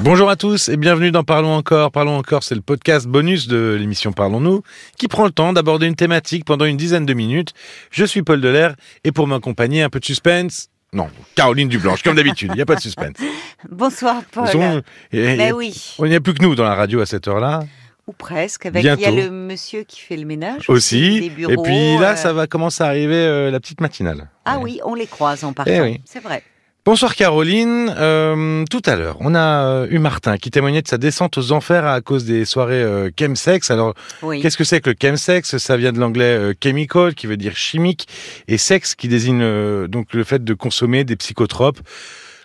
Bonjour à tous et bienvenue dans Parlons encore. Parlons encore, c'est le podcast bonus de l'émission Parlons-nous qui prend le temps d'aborder une thématique pendant une dizaine de minutes. Je suis Paul Delair et pour m'accompagner, un peu de suspense. Non, Caroline Dublanche, comme d'habitude, il n'y a pas de suspense. Bonsoir Paul. Bonjour. Et- Ben oui, Il n'y a plus que nous dans la radio à cette heure-là ou presque. Avec, il y a Bientôt. le monsieur qui fait le ménage. aussi. et puis là, euh, ça va commencer à arriver euh, la petite matinale. Ah Ouais. oui, on les croise en partant. Eh oui. C'est vrai. Bonsoir Caroline. Euh, tout à l'heure, on a euh, eu Martin qui témoignait de sa descente aux enfers à cause des soirées euh, chemsex. Alors, Oui. Qu'est-ce que c'est que le chemsex? Ça vient de l'anglais euh, chemical, qui veut dire chimique, et sexe, qui désigne donc le fait de consommer des psychotropes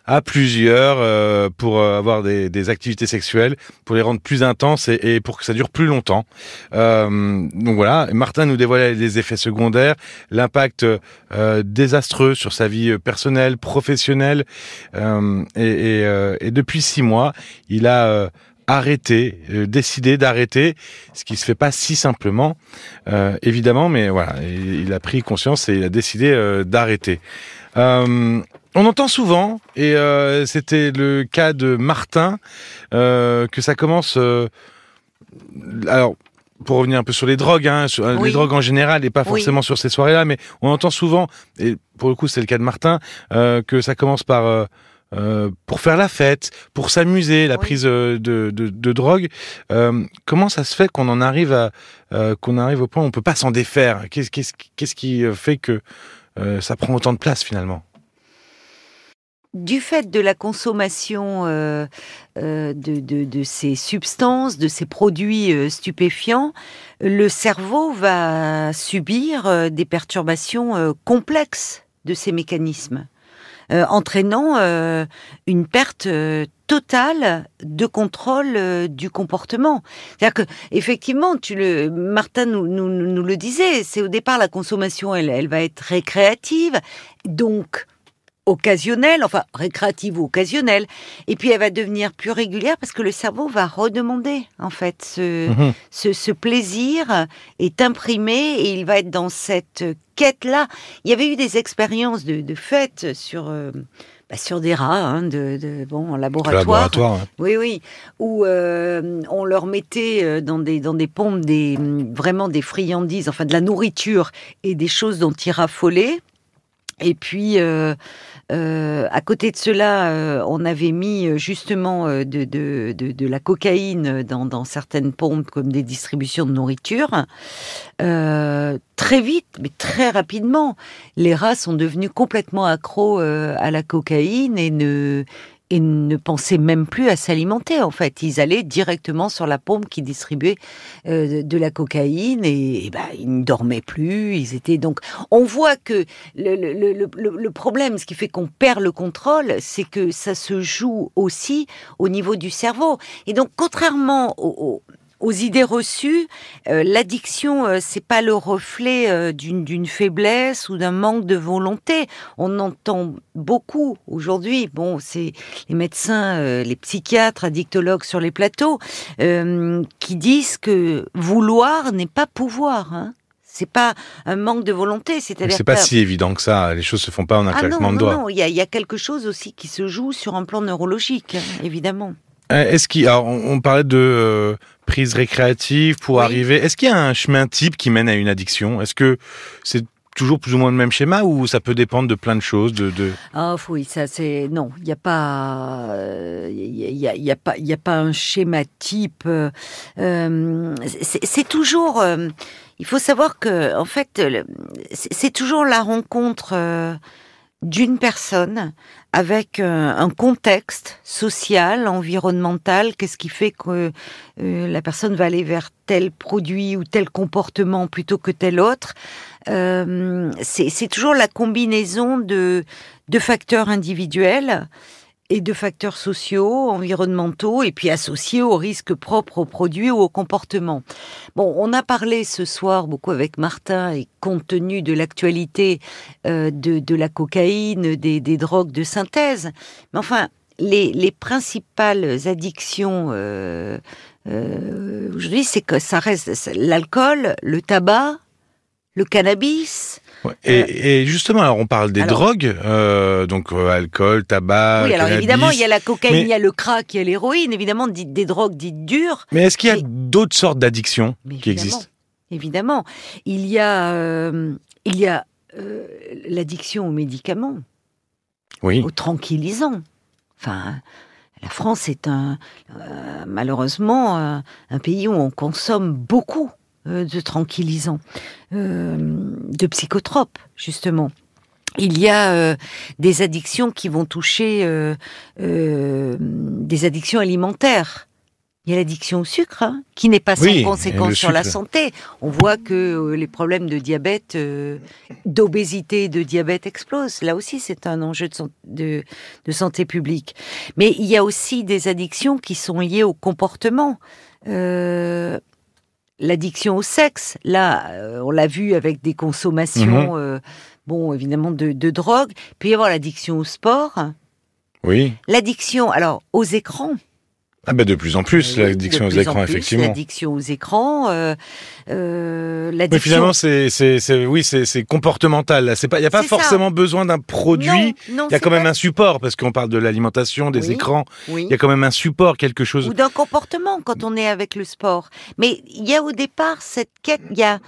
à plusieurs euh, pour euh, avoir des, des activités sexuelles, pour les rendre plus intenses et, et pour que ça dure plus longtemps. Euh, donc voilà, Martin nous dévoilait les effets secondaires, l'impact euh, désastreux sur sa vie personnelle, professionnelle, euh, et, et, euh, et depuis six mois, il a arrêté, euh, décidé d'arrêter, ce qui se fait pas si simplement, euh, évidemment, mais voilà, il, il a pris conscience et il a décidé euh, d'arrêter. On entend souvent, et euh, c'était le cas de Martin, euh, que ça commence. euh, alors, pour revenir un peu sur les drogues, hein, sur, euh, Oui. les drogues en général, et pas Oui. forcément sur ces soirées-là, mais on entend souvent, et pour le coup c'est le cas de Martin, euh, que ça commence par pour faire la fête, pour s'amuser, la Oui. prise de, de, de drogue. Comment ça se fait qu'on en arrive à euh, qu'on arrive au point où on peut pas s'en défaire? Qu'est-ce qui- fait que ça prend autant de place finalement? Du fait de la consommation euh, euh, de, de- de ces substances, de ces produits euh, stupéfiants, le cerveau va subir euh, des perturbations euh, complexes de ces mécanismes, entraînant une perte totale de contrôle du comportement. C'est-à-dire que effectivement, tu le, Martin nous, nous, nous le disait, c'est au départ la consommation, elle, elle va être récréative, donc occasionnelle, enfin récréative ou occasionnelle, et puis elle va devenir plus régulière parce que le cerveau va redemander en fait ce, Mhm. ce, ce plaisir est imprimé et il va être dans cette quête-là. Il y avait eu des expériences de, de fête sur, euh, bah, sur des rats, hein, de, de- bon, en laboratoire. Laboratoire. hein. Oui, oui, où euh, on leur mettait euh, dans des dans des pompes des vraiment des friandises, enfin de la nourriture et des choses dont ils raffolaient. Et puis euh, euh, à côté de cela, euh, on avait mis euh, justement euh, de, de, de, de la cocaïne dans, dans certaines pompes comme des distributions de nourriture. Euh, très vite, mais très rapidement, les rats sont devenus complètement accros euh, à la cocaïne et ne et ne pensaient même plus à s'alimenter en fait. Ils allaient directement sur la pompe qui distribuait euh, de la cocaïne et, ben, ils ne dormaient plus. Ils étaient donc. On voit que le, le, le, problème, ce qui fait qu'on perd le contrôle, c'est que ça se joue aussi au niveau du cerveau. Et donc, contrairement au- aux idées reçues, euh, l'addiction, euh, c'est pas le reflet euh, d'une faiblesse ou d'un manque de volonté. On entend beaucoup aujourd'hui. Bon, c'est les médecins, euh, les psychiatres, addictologues sur les plateaux qui disent que vouloir n'est pas pouvoir. Hein. C'est pas un manque de volonté, c'est-à-dire C'est pas si évident que ça. Les choses se font pas en un ah non, claquement de non, doigts. non, il y a, il y a quelque chose aussi qui se joue sur un plan neurologique, évidemment. Euh, Est-ce qu'il, alors, on, on parlait de euh, prise récréative pour Oui. arriver. Est-ce qu'il y a un chemin type qui mène à une addiction? Est-ce que c'est toujours plus ou moins le même schéma ou ça peut dépendre de plein de choses de, de... Ah oui, ça c'est non, il n'y a pas, euh, il y a, y a- il y pas, il y a pas un schéma type. euh, c'est toujours, euh, il faut savoir que en fait, c'est toujours la rencontre d'une personne avec euh, un contexte social, environnemental. Qu'est-ce qui fait que euh, la personne va aller vers tel produit ou tel comportement plutôt que tel autre? Euh, C'est toujours la combinaison de de facteurs individuels et de facteurs sociaux, environnementaux, et puis associés aux risques propres aux produits ou au comportement. Bon, on a parlé ce soir beaucoup avec Martin, et compte tenu de l'actualité euh, de, la cocaïne, des, drogues de synthèse, mais enfin, les, les principales addictions euh, euh, aujourd'hui, c'est que ça reste l'alcool, le tabac, le cannabis, Et, justement, alors on parle des drogues, donc alcool, tabac. Oui, alors évidemment, il y a la cocaïne, il y a le crack, il y a l'héroïne, évidemment, des drogues dites dures. Mais est-ce qu'il y a d'autres sortes d'addictions qui existent? Évidemment, il y a, il y a l'addiction aux médicaments, oui. aux tranquillisants. Enfin, la France est un, euh, malheureusement un, pays où on consomme beaucoup euh, de tranquillisants, euh, de psychotropes, justement. Il y a des addictions qui vont toucher des addictions alimentaires. Il y a l'addiction au sucre, hein, qui n'est pas sans conséquence sur la santé. On voit que euh, les problèmes de diabète, euh, d'obésité, de diabète explosent. Là aussi, c'est un enjeu de, de, santé publique. Mais il y a aussi des addictions qui sont liées au comportement. Euh, l'addiction au sexe, là, on l'a vu avec des consommations, mhm. bon, évidemment, de, de drogue. Puis il y avoir l'addiction au sport. Oui. L'addiction, alors, aux écrans. Ah ben de plus en plus l'addiction aux écrans effectivement. L'addiction aux écrans, euh, euh, l'addiction. finalement c'est c'est oui c'est comportemental. C'est pas il y a pas forcément besoin d'un produit. il y a quand même un support parce qu'on parle de l'alimentation, des écrans. Il y a quand même un support, quelque chose. Ou d'un comportement quand on est avec le sport. Mais il y a au départ cette quête. Il y a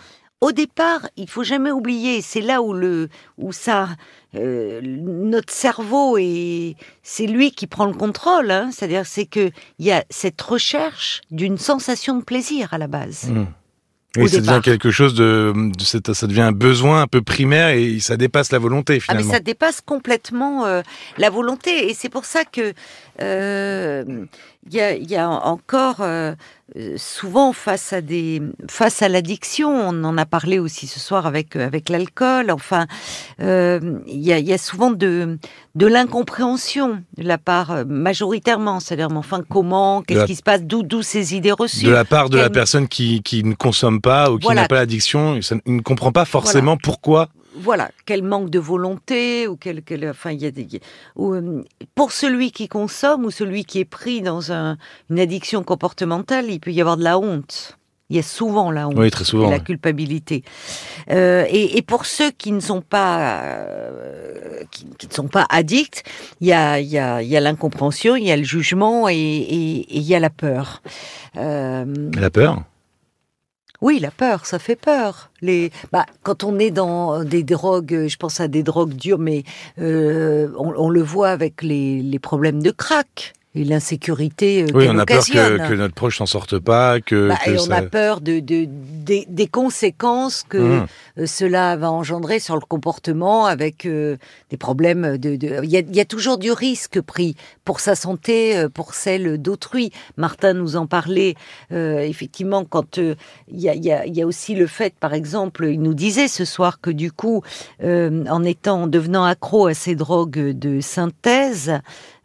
au départ, il faut jamais oublier, c'est là où le où ça euh, notre cerveau et c'est lui qui prend le contrôle. Hein. C'est-à-dire c'est que il y a cette recherche d'une sensation de plaisir à la base. Mmh. Oui, ça devient quelque chose de, ça devient un besoin un peu primaire et ça dépasse la volonté finalement. Ah mais ça dépasse complètement euh, la volonté et c'est pour ça que euh, il y, a, y, a, encore euh, souvent face à des face à l'addiction, on en a parlé aussi ce soir avec avec l'alcool. Enfin, euh, il y, a, y, a, souvent de de l'incompréhension de la part euh, majoritairement, c'est-à-dire enfin comment, qu'est-ce qui se passe, d'où d'où ces idées reçues. De la part de la personne qui qui ne consomme pas ou qui n'a pas l'addiction, ne comprend pas forcément pourquoi voilà, quel manque de volonté ou quel, enfin il y a des, euh, pour celui qui consomme ou celui qui est pris dans une addiction comportementale, il peut y avoir de la honte. Il y a souvent la honte oui, très souvent, et la culpabilité. Euh, et, pour ceux qui ne sont pas euh, qui, ne sont pas addicts, il y a il y a il y a l'incompréhension, il y a le jugement et, et, il y a la peur. la peur? Oui, la peur, ça fait peur. Les, bah, quand on est dans des drogues, je pense à des drogues dures, mais euh, on, le voit avec les, les problèmes de crack et l'insécurité euh, Oui, on a peur que, que, notre proche s'en sorte pas, que, bah, et on a peur de, de des, des, conséquences que mmh. euh, cela va engendrer sur le comportement, avec euh, des problèmes de. Il y, a, y, a, toujours du risque pris pour sa santé, pour celle d'autrui. Martin nous en parlait effectivement quand il y, a, y, a, y, a, aussi le fait, par exemple, il nous disait ce soir que du coup, en étant, en devenant accro à ces drogues de synthèse,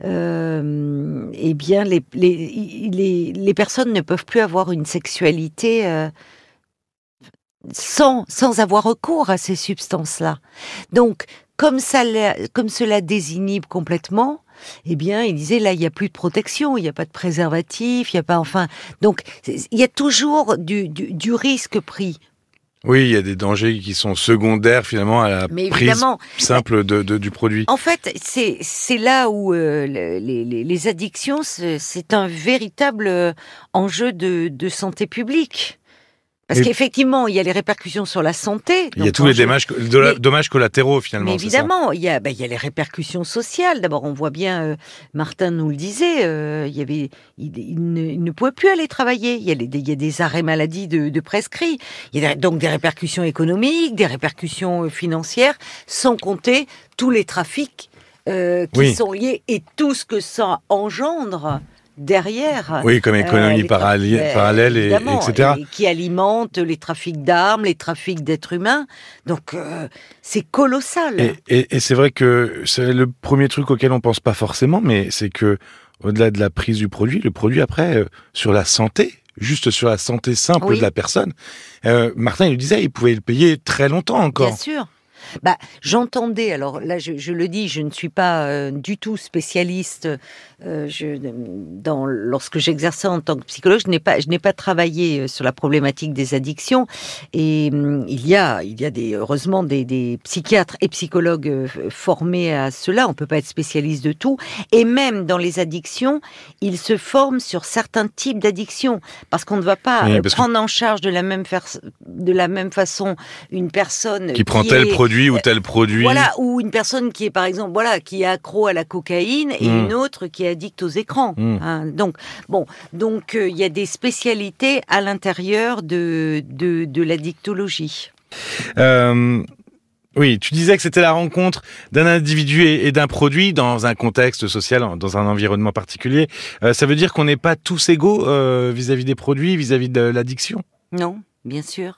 euh, eh bien, les, les, les, personnes ne peuvent plus avoir une sexualité euh, sans, sans avoir recours à ces substances-là. Donc, comme, ça, comme cela désinhibe complètement, eh bien, il disait là, il n'y a plus de protection, il n'y a pas de préservatif, il n'y a pas, enfin, donc il y a toujours du, du, du risque pris oui, il y a des dangers qui sont secondaires finalement à la prise simple de, du produit. En fait, c'est là où euh, les, les, les, addictions, c'est un véritable euh, enjeu de, de santé publique. Parce qu'effectivement, il y a les répercussions sur la santé. Il y a tous les dommages, dommages collatéraux finalement. Mais évidemment, il y, a, ben, il y a les répercussions sociales. D'abord, on voit bien, euh, Martin nous le disait, euh, il, y avait, il, ne, pouvait plus aller travailler. Il y a, il y a des arrêts maladie de, de prescrits. Il y a donc des répercussions économiques, des répercussions euh, financières, sans compter tous les trafics qui sont liés et tout ce que ça engendre derrière. Oui, comme économie euh, parallèle, et, etc. qui alimente les trafics d'armes, les trafics d'êtres humains. Donc euh, c'est colossal. Et, c'est vrai que c'est le premier truc auquel on pense pas forcément, mais c'est que au-delà de la prise du produit, le produit après euh, sur la santé, juste sur la santé simple de la personne. Martin il disait, il pouvait le payer très longtemps encore. Bien sûr. Bah, j'entendais. Alors là, je, le dis, je ne suis pas euh, du tout spécialiste. Euh, je, dans, lorsque j'exerçais en tant que psychologue, je n'ai pas, je n'ai pas travaillé euh, sur la problématique des addictions. Et hum, il y a, il y a des, heureusement des, des psychiatres et psychologues formés à cela. On peut pas être spécialiste de tout. Et même dans les addictions, ils se forment sur certains types d'addictions parce qu'on ne va pas prendre en charge de la même, de la même façon une personne qui, prend tel produit ou tel produit. Voilà, ou une personne qui est par exemple voilà qui est accro à la cocaïne et hmm. une autre qui est addict aux écrans. Hmm. Hein. donc bon, donc euh, il y a des spécialités à l'intérieur de, de, de l'addictologie. Euh, oui, tu disais que c'était la rencontre d'un individu et, d'un produit dans un contexte social, dans un environnement particulier. Euh, ça veut dire qu'on n'est pas tous égaux vis-à-vis des produits, vis-à-vis -vis de l'addiction? Non, bien sûr.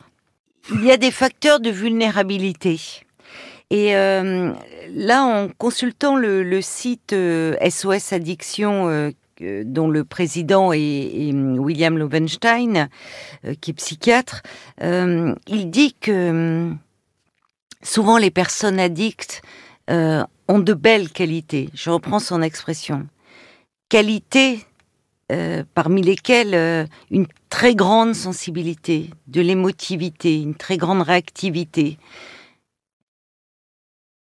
Il y a des facteurs de vulnérabilité. Et euh, là, en consultant le, site SOS euh, Addiction, euh, dont le président est, William Lovenstein, qui est psychiatre, il dit que souvent les personnes addictes ont de belles qualités. Je reprends son expression. Qualité euh, parmi lesquels euh, une très grande sensibilité, de l'émotivité, une très grande réactivité,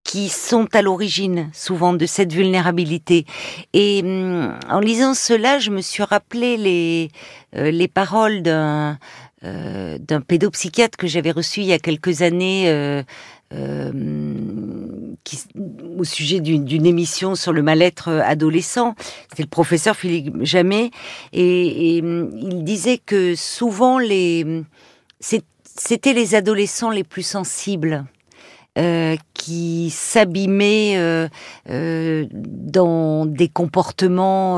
qui sont à l'origine souvent de cette vulnérabilité. Et hum, en lisant cela, je me suis rappelé les, euh, les paroles d'un d'un pédopsychiatre que j'avais reçu il y a quelques années au sujet d'une émission sur le mal-être adolescent. C'était le professeur Philippe Jamais, et, et il disait que souvent les c'était les adolescents les plus sensibles euh, qui s'abîmait euh, euh, dans des comportements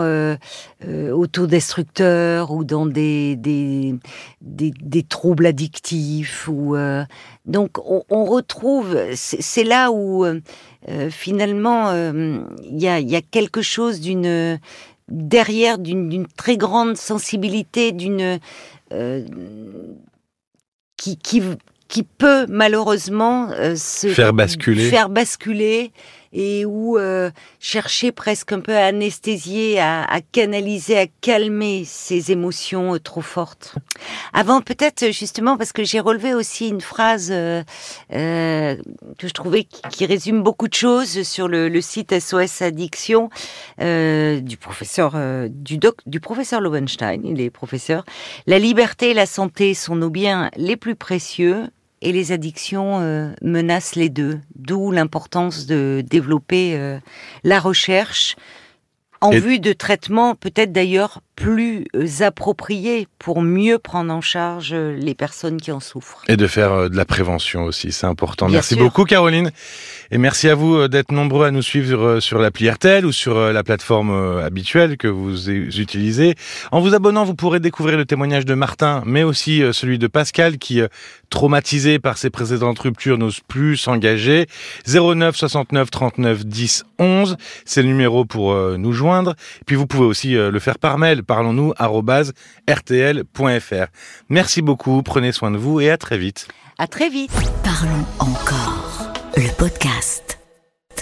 autodestructeurs ou dans des, des, troubles addictifs. Ou, donc on, retrouve, c'est là où finalement il y a, y, a, quelque chose d'une derrière d'une très grande sensibilité, d'une qui, qui peut malheureusement euh, se faire basculer, faire basculer et où euh, chercher presque un peu à anesthésier, à, à canaliser, à calmer ces émotions euh, trop fortes. Avant, peut-être justement parce que j'ai relevé aussi une phrase que je trouvais qui, résume beaucoup de choses sur le, le site SOS Addiction du professeur du doc du professeur Lowenstein. Il est professeur. La liberté et la santé sont nos biens les plus précieux et les addictions euh, menacent les deux. D'où l'importance de développer euh, la recherche en vue de traitements peut-être d'ailleurs plus euh, appropriés pour mieux prendre en charge les personnes qui en souffrent. Et de faire de la prévention aussi, c'est important. merci beaucoup Caroline. Et merci à vous d'être nombreux à nous suivre sur l'appli RTL ou sur la plateforme habituelle que vous utilisez. En vous abonnant, vous pourrez découvrir le témoignage de Martin, mais aussi celui de Pascal qui traumatisé par ses précédentes ruptures, n'ose plus s'engager. 09 69 39 10 11, c'est le numéro pour euh, nous joindre. Et puis vous pouvez aussi euh, le faire par mail, parlons-nous rtl.fr. Merci beaucoup, prenez soin de vous et à très vite. À très vite. Parlons encore, le podcast.